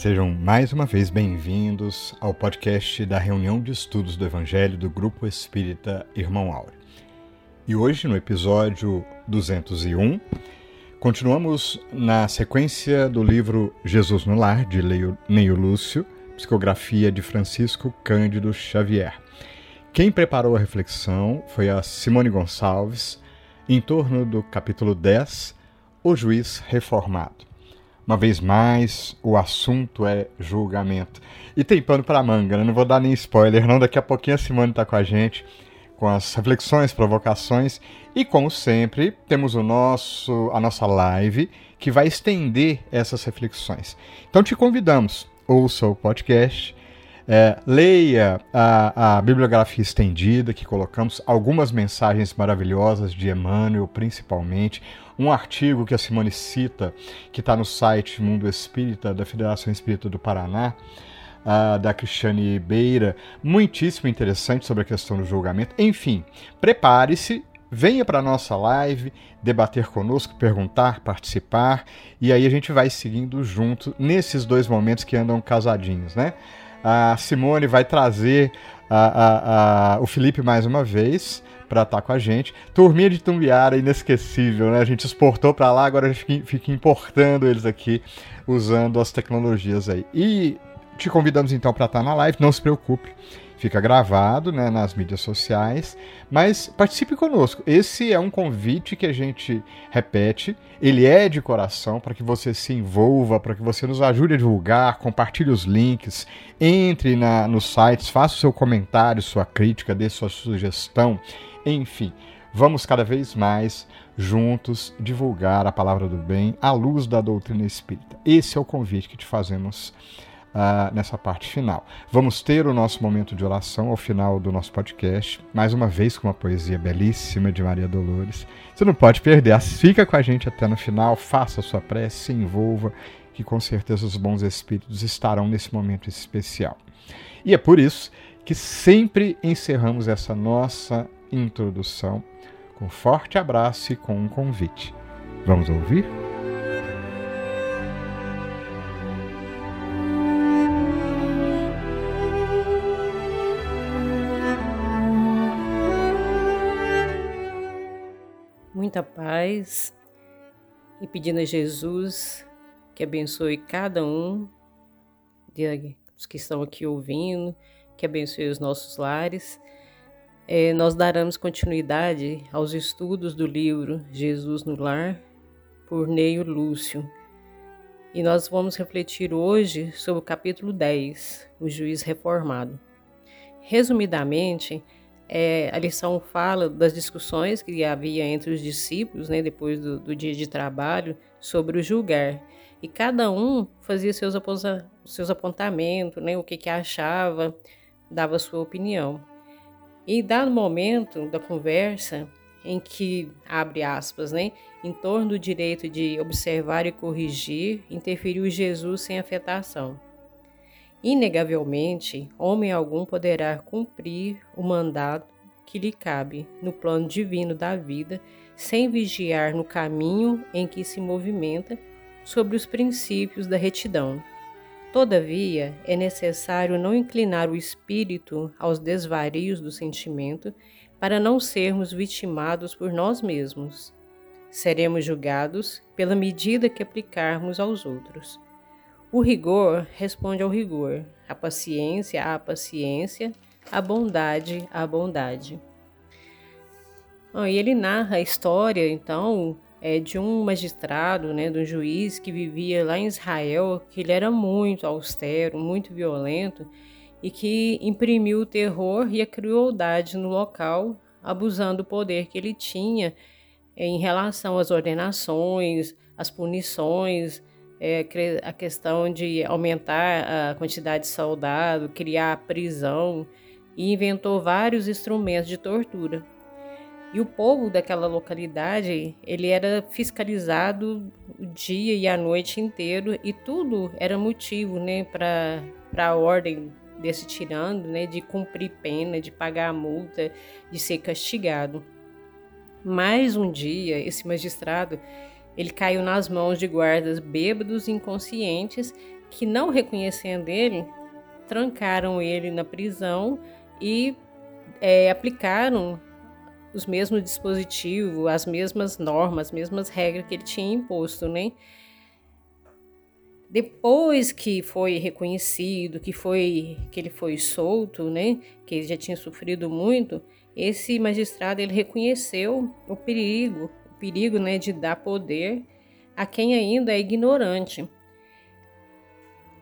Sejam mais uma vez bem-vindos ao podcast da reunião de estudos do Evangelho do Grupo Espírita Irmão Áureo. E hoje, no episódio 201, continuamos na sequência do livro Jesus no Lar, de Neio Lúcio, psicografia de Francisco Cândido Xavier. Quem preparou a reflexão foi a Simone Gonçalves, em torno do capítulo 10, O Juiz Reformado. Uma vez mais, o assunto é julgamento. E tem pano para manga, né? não vou dar nem spoiler, não. Daqui a pouquinho a Simone está com a gente com as reflexões, provocações e como sempre temos o nosso a nossa live que vai estender essas reflexões. Então te convidamos, ouça o podcast, é, leia a, a, bibliografia estendida que colocamos, algumas mensagens maravilhosas de Emmanuel, principalmente, um artigo que a Simone cita, que está no site Mundo Espírita, da Federação Espírita do Paraná, uh, da Cristiane Beira, muitíssimo interessante sobre a questão do julgamento. Enfim, prepare-se, venha para a nossa live, debater conosco, perguntar, participar, e aí a gente vai seguindo junto nesses dois momentos que andam casadinhos, né? A Simone vai trazer a, a, a, o Felipe mais uma vez para estar tá com a gente. Turminha de Tumbiara, inesquecível, né? A gente exportou para lá, agora a gente fica importando eles aqui, usando as tecnologias aí. E te convidamos então para estar tá na live, não se preocupe. Fica gravado né, nas mídias sociais, mas participe conosco. Esse é um convite que a gente repete, ele é de coração para que você se envolva, para que você nos ajude a divulgar, compartilhe os links, entre na, nos sites, faça o seu comentário, sua crítica, dê sua sugestão enfim, vamos cada vez mais juntos divulgar a palavra do bem à luz da doutrina espírita. Esse é o convite que te fazemos uh, nessa parte final. Vamos ter o nosso momento de oração ao final do nosso podcast, mais uma vez com uma poesia belíssima de Maria Dolores. Você não pode perder, fica com a gente até no final, faça a sua prece, se envolva, que com certeza os bons espíritos estarão nesse momento especial. E é por isso que sempre encerramos essa nossa introdução, com forte abraço e com um convite. Vamos ouvir? Muita paz e pedindo a Jesus que abençoe cada um dos que estão aqui ouvindo, que abençoe os nossos lares é, nós daremos continuidade aos estudos do livro Jesus no Lar, por Neio Lúcio. E nós vamos refletir hoje sobre o capítulo 10, o juiz reformado. Resumidamente, é, a lição fala das discussões que havia entre os discípulos, né, depois do, do dia de trabalho, sobre o julgar. E cada um fazia seus, seus apontamentos, né, o que, que achava, dava sua opinião. E dado momento da conversa em que, abre aspas, né, em torno do direito de observar e corrigir, interferiu Jesus sem afetação. Inegavelmente, homem algum poderá cumprir o mandato que lhe cabe no plano divino da vida, sem vigiar no caminho em que se movimenta sobre os princípios da retidão. Todavia, é necessário não inclinar o espírito aos desvarios do sentimento para não sermos vitimados por nós mesmos. Seremos julgados pela medida que aplicarmos aos outros. O rigor responde ao rigor, a paciência à paciência, a bondade à bondade. e ele narra a história, então, é, de um magistrado, né, de um juiz que vivia lá em Israel, que ele era muito austero, muito violento e que imprimiu o terror e a crueldade no local, abusando do poder que ele tinha em relação às ordenações, às punições, é, a questão de aumentar a quantidade de soldado, criar prisão e inventou vários instrumentos de tortura. E o povo daquela localidade, ele era fiscalizado o dia e a noite inteiro e tudo era motivo, né, para a ordem desse tirando, né, de cumprir pena, de pagar a multa, de ser castigado. Mais um dia, esse magistrado, ele caiu nas mãos de guardas bêbados e inconscientes que não reconhecendo ele, trancaram ele na prisão e é, aplicaram os mesmos dispositivos, as mesmas normas, as mesmas regras que ele tinha imposto, né? Depois que foi reconhecido, que foi que ele foi solto, né, que ele já tinha sofrido muito, esse magistrado ele reconheceu o perigo, o perigo, né, de dar poder a quem ainda é ignorante.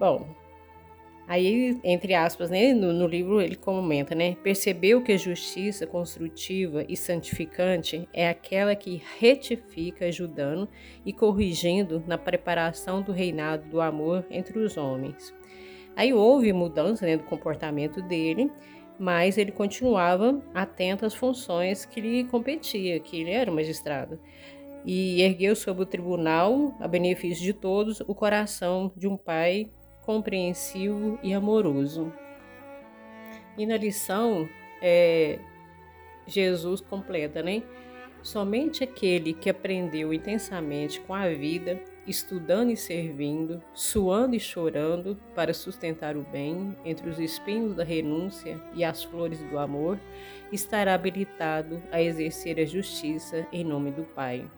Bom, Aí, entre aspas, né, no, no, livro ele comenta, né? Percebeu que a justiça construtiva e santificante é aquela que retifica, ajudando e corrigindo na preparação do reinado do amor entre os homens. Aí houve mudança né, do comportamento dele, mas ele continuava atento às funções que lhe competia, que ele era magistrado. E ergueu sobre o tribunal, a benefício de todos, o coração de um pai compreensivo e amoroso. E na lição, é, Jesus completa, né? Somente aquele que aprendeu intensamente com a vida, estudando e servindo, suando e chorando para sustentar o bem entre os espinhos da renúncia e as flores do amor, estará habilitado a exercer a justiça em nome do Pai.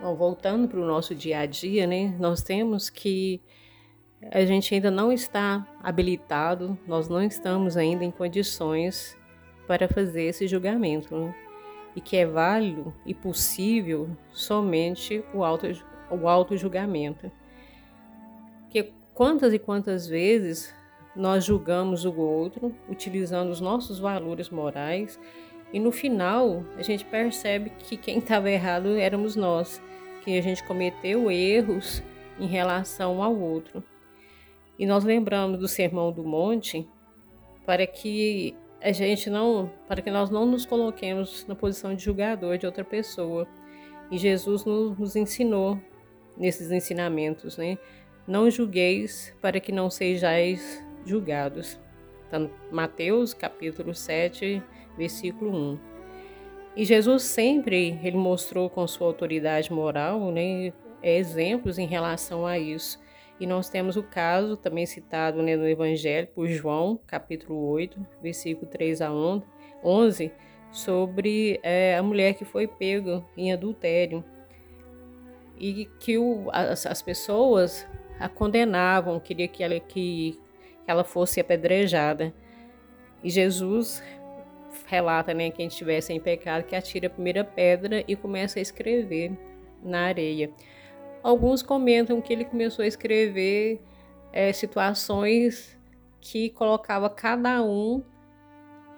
Bom, voltando para o nosso dia a dia, né? Nós temos que a gente ainda não está habilitado, nós não estamos ainda em condições para fazer esse julgamento, né? e que é válido e possível somente o auto, o auto julgamento. Que quantas e quantas vezes nós julgamos o outro utilizando os nossos valores morais e no final a gente percebe que quem estava errado éramos nós, que a gente cometeu erros em relação ao outro. E nós lembramos do Sermão do Monte para que a gente não, para que nós não nos coloquemos na posição de julgador de outra pessoa. E Jesus nos, nos ensinou nesses ensinamentos, né? Não julgueis para que não sejais julgados. Está Mateus capítulo 7, versículo 1. E Jesus sempre ele mostrou com sua autoridade moral, né, exemplos em relação a isso. E nós temos o caso, também citado né, no Evangelho, por João, capítulo 8, versículo 3 a 11, sobre é, a mulher que foi pega em adultério. E que o, as, as, pessoas a condenavam, queria que ela, que, que ela fosse apedrejada. E Jesus relata, né, quem estivesse em pecado, que atira a primeira pedra e começa a escrever na areia. Alguns comentam que ele começou a escrever é, situações que colocava cada um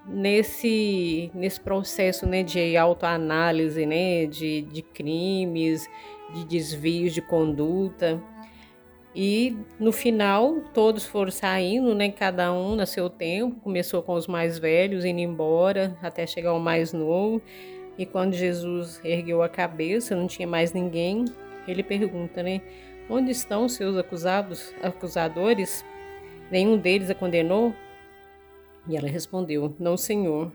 nesse, nesse processo né, de autoanálise, né, de, de crimes, de desvios de conduta. E no final, todos foram saindo, né, cada um no seu tempo. Começou com os mais velhos indo embora, até chegar ao mais novo. E quando Jesus ergueu a cabeça, não tinha mais ninguém ele pergunta, né? Onde estão seus acusados, acusadores? Nenhum deles a condenou? E ela respondeu: Não, Senhor.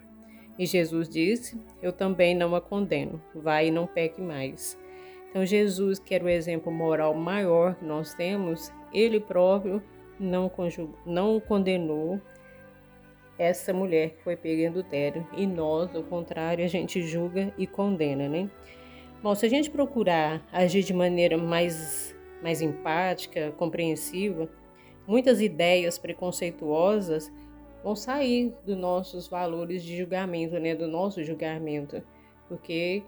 E Jesus disse: Eu também não a condeno. Vai e não peque mais. Então, Jesus, que era o exemplo moral maior que nós temos, ele próprio não, não condenou essa mulher que foi pega em adultério. E nós, ao contrário, a gente julga e condena, né? Bom, se a gente procurar agir de maneira mais, mais empática, compreensiva, muitas ideias preconceituosas vão sair dos nossos valores de julgamento, né, do nosso julgamento, porque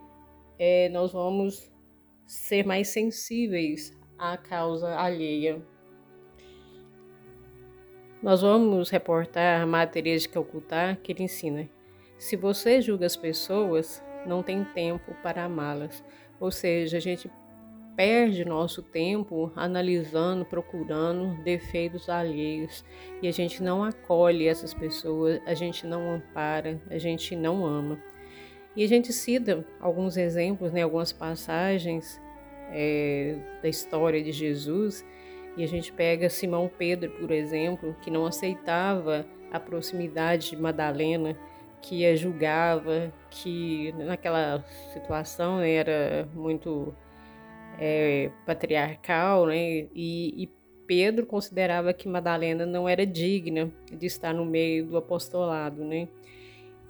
é, nós vamos ser mais sensíveis à causa alheia. Nós vamos reportar a matéria de Calcutá que ele ensina. Se você julga as pessoas, não tem tempo para amá-las. Ou seja, a gente perde nosso tempo analisando, procurando defeitos alheios e a gente não acolhe essas pessoas, a gente não ampara, a gente não ama. E a gente cita alguns exemplos, né, algumas passagens é, da história de Jesus e a gente pega Simão Pedro, por exemplo, que não aceitava a proximidade de Madalena que a julgava, que naquela situação era muito é, patriarcal, né? E, e, Pedro considerava que Madalena não era digna de estar no meio do apostolado, né?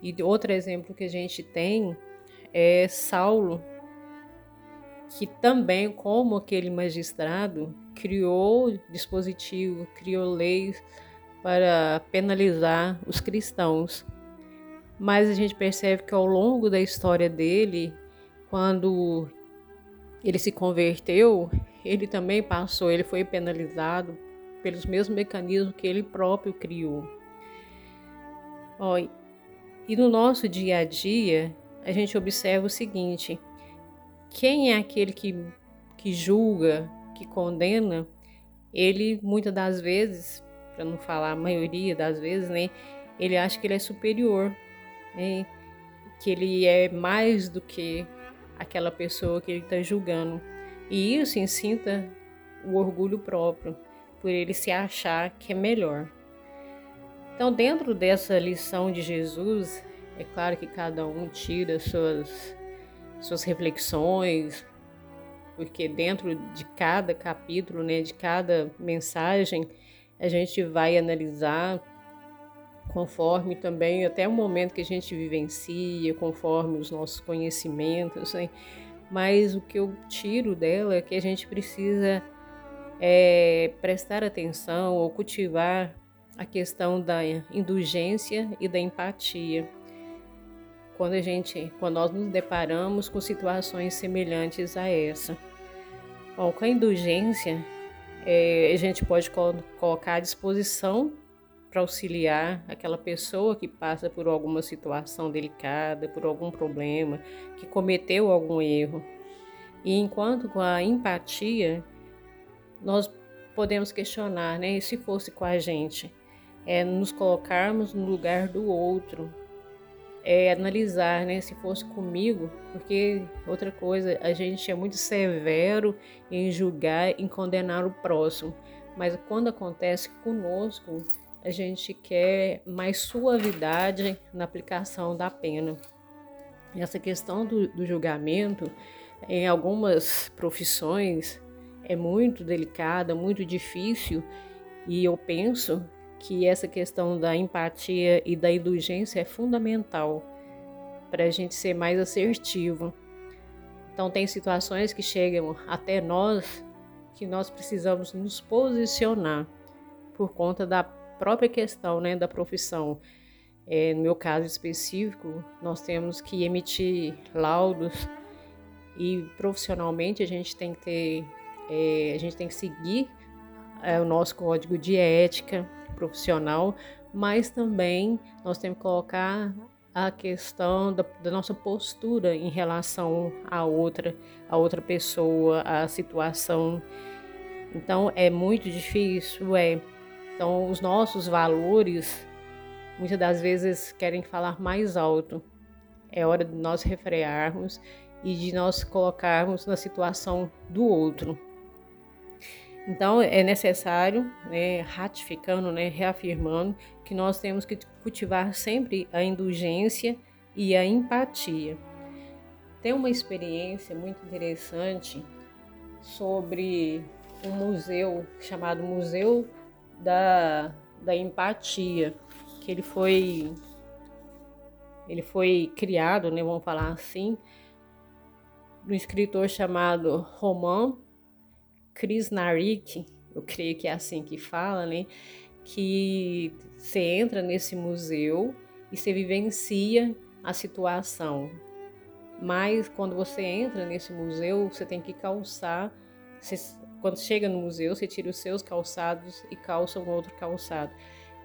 E outro exemplo que a gente tem é Saulo, que também, como aquele magistrado, criou dispositivo, criou leis para penalizar os cristãos. Mas a gente percebe que ao longo da história dele, quando ele se converteu, ele também passou, ele foi penalizado pelos mesmos mecanismos que ele próprio criou. Ó, e no nosso dia a dia, a gente observa o seguinte: quem é aquele que, que julga, que condena, ele muitas das vezes, para não falar a maioria das vezes, né, ele acha que ele é superior, né, que ele é mais do que aquela pessoa que ele está julgando. E isso incita o orgulho próprio, por ele se achar que é melhor. Então, dentro dessa lição de Jesus, é claro que cada um tira suas, suas reflexões, porque dentro de cada capítulo, né, de cada mensagem, a gente vai analisar conforme também até o momento que a gente vivencia, conforme os nossos conhecimentos, né? mas o que eu tiro dela é que a gente precisa é, prestar atenção ou cultivar a questão da indulgência e da empatia. Quando a gente, quando nós nos deparamos com situações semelhantes a essa. Bom, com a indulgência, é, a gente pode colocar à disposição para auxiliar aquela pessoa que passa por alguma situação delicada, por algum problema, que cometeu algum erro. E enquanto com a empatia, nós podemos questionar, né? E se fosse com a gente? É nos colocarmos no lugar do outro, é analisar, né? Se fosse comigo, porque outra coisa, a gente é muito severo em julgar, em condenar o próximo, mas quando acontece conosco, a gente quer mais suavidade na aplicação da pena. Essa questão do, do julgamento, em algumas profissões, é muito delicada, muito difícil, e eu penso que essa questão da empatia e da indulgência é fundamental para a gente ser mais assertivo. Então, tem situações que chegam até nós que nós precisamos nos posicionar por conta da própria questão né, da profissão. É, no meu caso específico, nós temos que emitir laudos e profissionalmente a gente tem que ter, é, a gente tem que seguir é, o nosso código de ética profissional, mas também nós temos que colocar a questão da, da, nossa postura em relação a outra, a outra pessoa, a situação. Então é muito difícil, é então, os nossos valores muitas das vezes querem falar mais alto. É hora de nós refrearmos e de nós colocarmos na situação do outro. Então, é necessário, né, ratificando, né, reafirmando, que nós temos que cultivar sempre a indulgência e a empatia. Tem uma experiência muito interessante sobre um museu chamado Museu da, da empatia, que ele foi ele foi criado, né, vamos falar assim, um escritor chamado Roman Krishnarik, eu creio que é assim que fala, né, que você entra nesse museu e você vivencia a situação. Mas quando você entra nesse museu, você tem que calçar, você quando chega no museu, você tira os seus calçados e calça um outro calçado.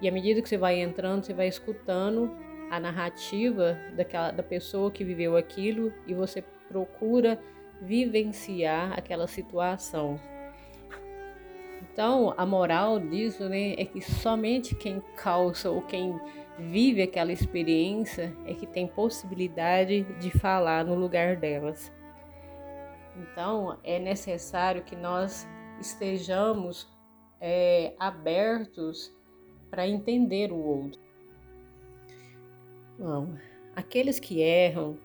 E à medida que você vai entrando, você vai escutando a narrativa daquela, da pessoa que viveu aquilo e você procura vivenciar aquela situação. Então, a moral disso né, é que somente quem calça ou quem vive aquela experiência é que tem possibilidade de falar no lugar delas. Então, é necessário que nós estejamos é, abertos para entender o outro. Bom, aqueles que erram,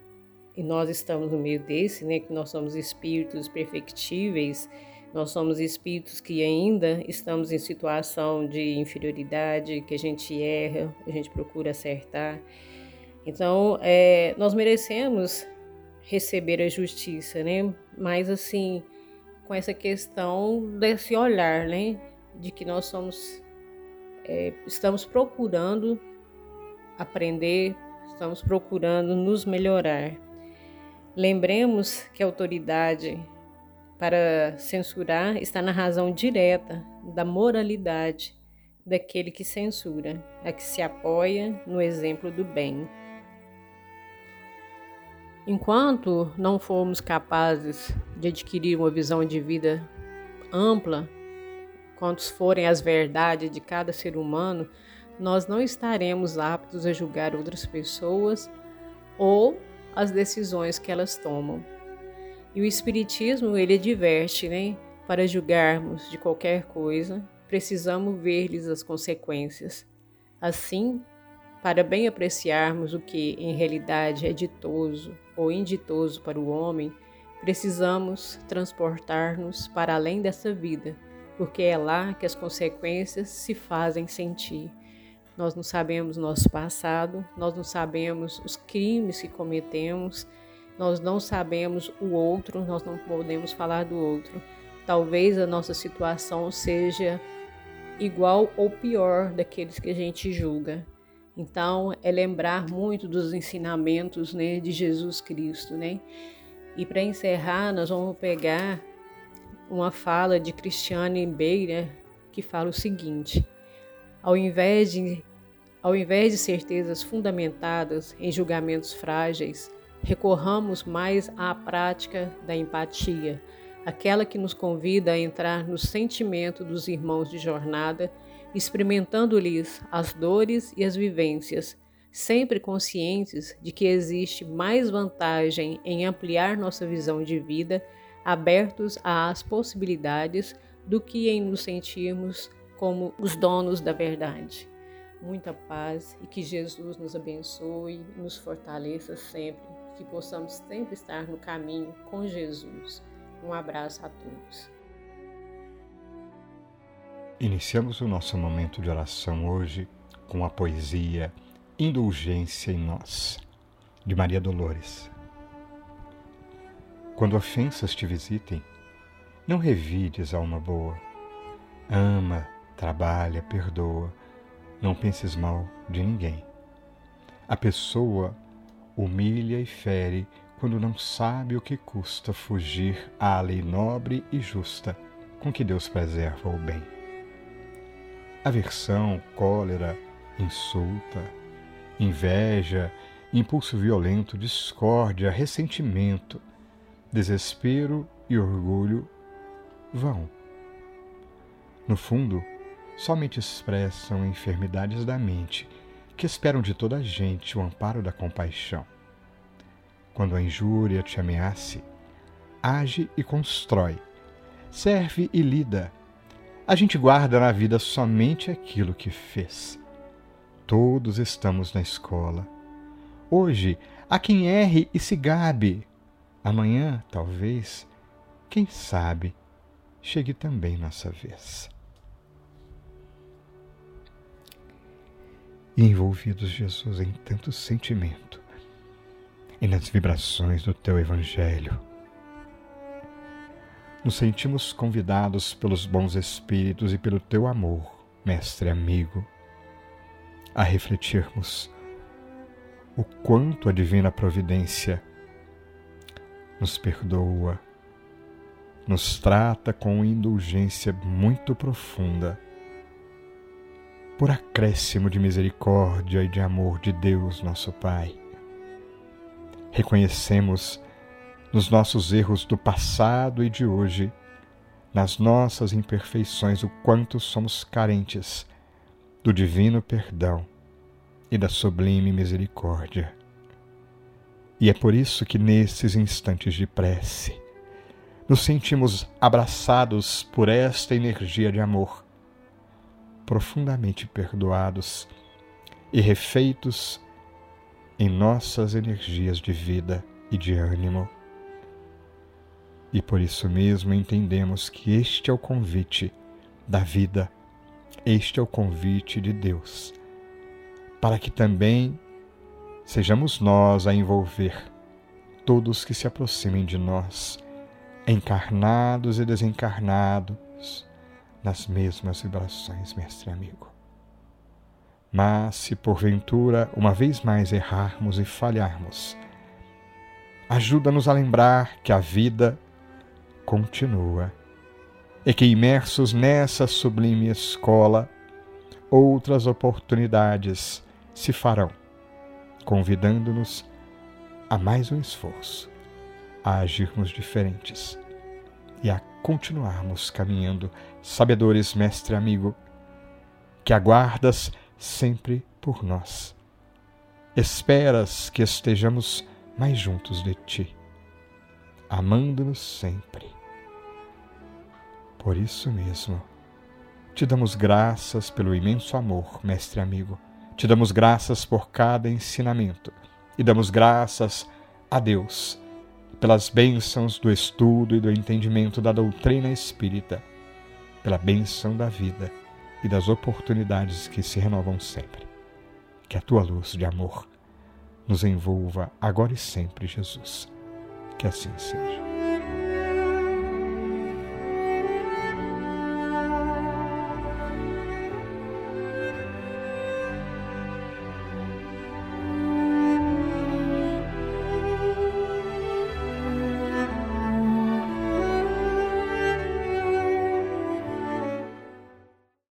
e nós estamos no meio desse, né, que nós somos espíritos perfectíveis, Nós somos espíritos que ainda estamos em situação de inferioridade, que a gente erra, a gente procura acertar. Então, é, nós merecemos receber a justiça, né? Mas assim, com essa questão desse olhar, né? De que nós somos, é, estamos procurando aprender, estamos procurando nos melhorar. Lembremos que a autoridade para censurar está na razão direta da moralidade daquele que censura, a que se apoia no exemplo do bem. Enquanto não formos capazes de adquirir uma visão de vida ampla, quantos forem as verdades de cada ser humano, nós não estaremos aptos a julgar outras pessoas ou as decisões que elas tomam. E o Espiritismo, ele diverte, né? Para julgarmos de qualquer coisa, precisamos ver-lhes as consequências. Assim, para bem apreciarmos o que em realidade é ditoso ou inditoso para o homem, precisamos transportar-nos para além dessa vida, porque é lá que as consequências se fazem sentir. Nós não sabemos nosso passado, nós não sabemos os crimes que cometemos, nós não sabemos o outro, nós não podemos falar do outro. Talvez a nossa situação seja igual ou pior daqueles que a gente julga. Então, é lembrar muito dos ensinamentos né, de Jesus Cristo. Né? E para encerrar, nós vamos pegar uma fala de Cristiane Beira que fala o seguinte: ao invés de, ao invés de certezas fundamentadas em julgamentos frágeis, recorramos mais à prática da empatia, aquela que nos convida a entrar no sentimento dos irmãos de jornada, experimentando-lhes as dores e as vivências, sempre conscientes de que existe mais vantagem em ampliar nossa visão de vida, abertos às possibilidades, do que em nos sentirmos como os donos da verdade. Muita paz e que Jesus nos abençoe e nos fortaleça sempre que possamos sempre estar no caminho com Jesus. Um abraço a todos. Iniciamos o nosso momento de oração hoje com a poesia Indulgência em Nós, de Maria Dolores. Quando ofensas te visitem, não revides alma boa. Ama, trabalha, perdoa, não penses mal de ninguém. A pessoa humilha e fere quando não sabe o que custa fugir à lei nobre e justa com que Deus preserva o bem. Aversão, cólera, insulta, inveja, impulso violento, discórdia, ressentimento, desespero e orgulho vão. No fundo, somente expressam enfermidades da mente que esperam de toda a gente o amparo da compaixão. Quando a injúria te ameace, age e constrói, serve e lida. A gente guarda na vida somente aquilo que fez. Todos estamos na escola. Hoje, há quem erre e se gabe. Amanhã, talvez, quem sabe, chegue também nossa vez. e envolvidos, Jesus, em tanto sentimento e nas vibrações do teu Evangelho. Nos sentimos convidados pelos bons Espíritos e pelo teu amor, Mestre amigo, a refletirmos o quanto a Divina Providência nos perdoa, nos trata com indulgência muito profunda por acréscimo de misericórdia e de amor de Deus, nosso Pai. Reconhecemos nos nossos erros do passado e de hoje, nas nossas imperfeições, o quanto somos carentes do divino perdão e da sublime misericórdia. E é por isso que nesses instantes de prece, nos sentimos abraçados por esta energia de amor profundamente perdoados e refeitos em nossas energias de vida e de ânimo. E por isso mesmo entendemos que este é o convite da vida, este é o convite de Deus, para que também sejamos nós a envolver todos que se aproximem de nós, encarnados e desencarnados, nas mesmas vibrações, mestre amigo. Mas se porventura uma vez mais errarmos e falharmos, ajuda-nos a lembrar que a vida continua e que, imersos nessa sublime escola, outras oportunidades se farão, convidando-nos a mais um esforço, a agirmos diferentes e a continuarmos caminhando, sabedores, mestre amigo, que aguardas sempre por nós. Esperas que estejamos mais juntos de ti, amando-nos sempre. Por isso mesmo, te damos graças pelo imenso amor, mestre amigo. Te damos graças por cada ensinamento e damos graças a Deus pelas bênçãos do estudo e do entendimento da doutrina espírita, pela bênção da vida e das oportunidades que se renovam sempre. Que a tua luz de amor nos envolva agora e sempre, Jesus. Que assim seja.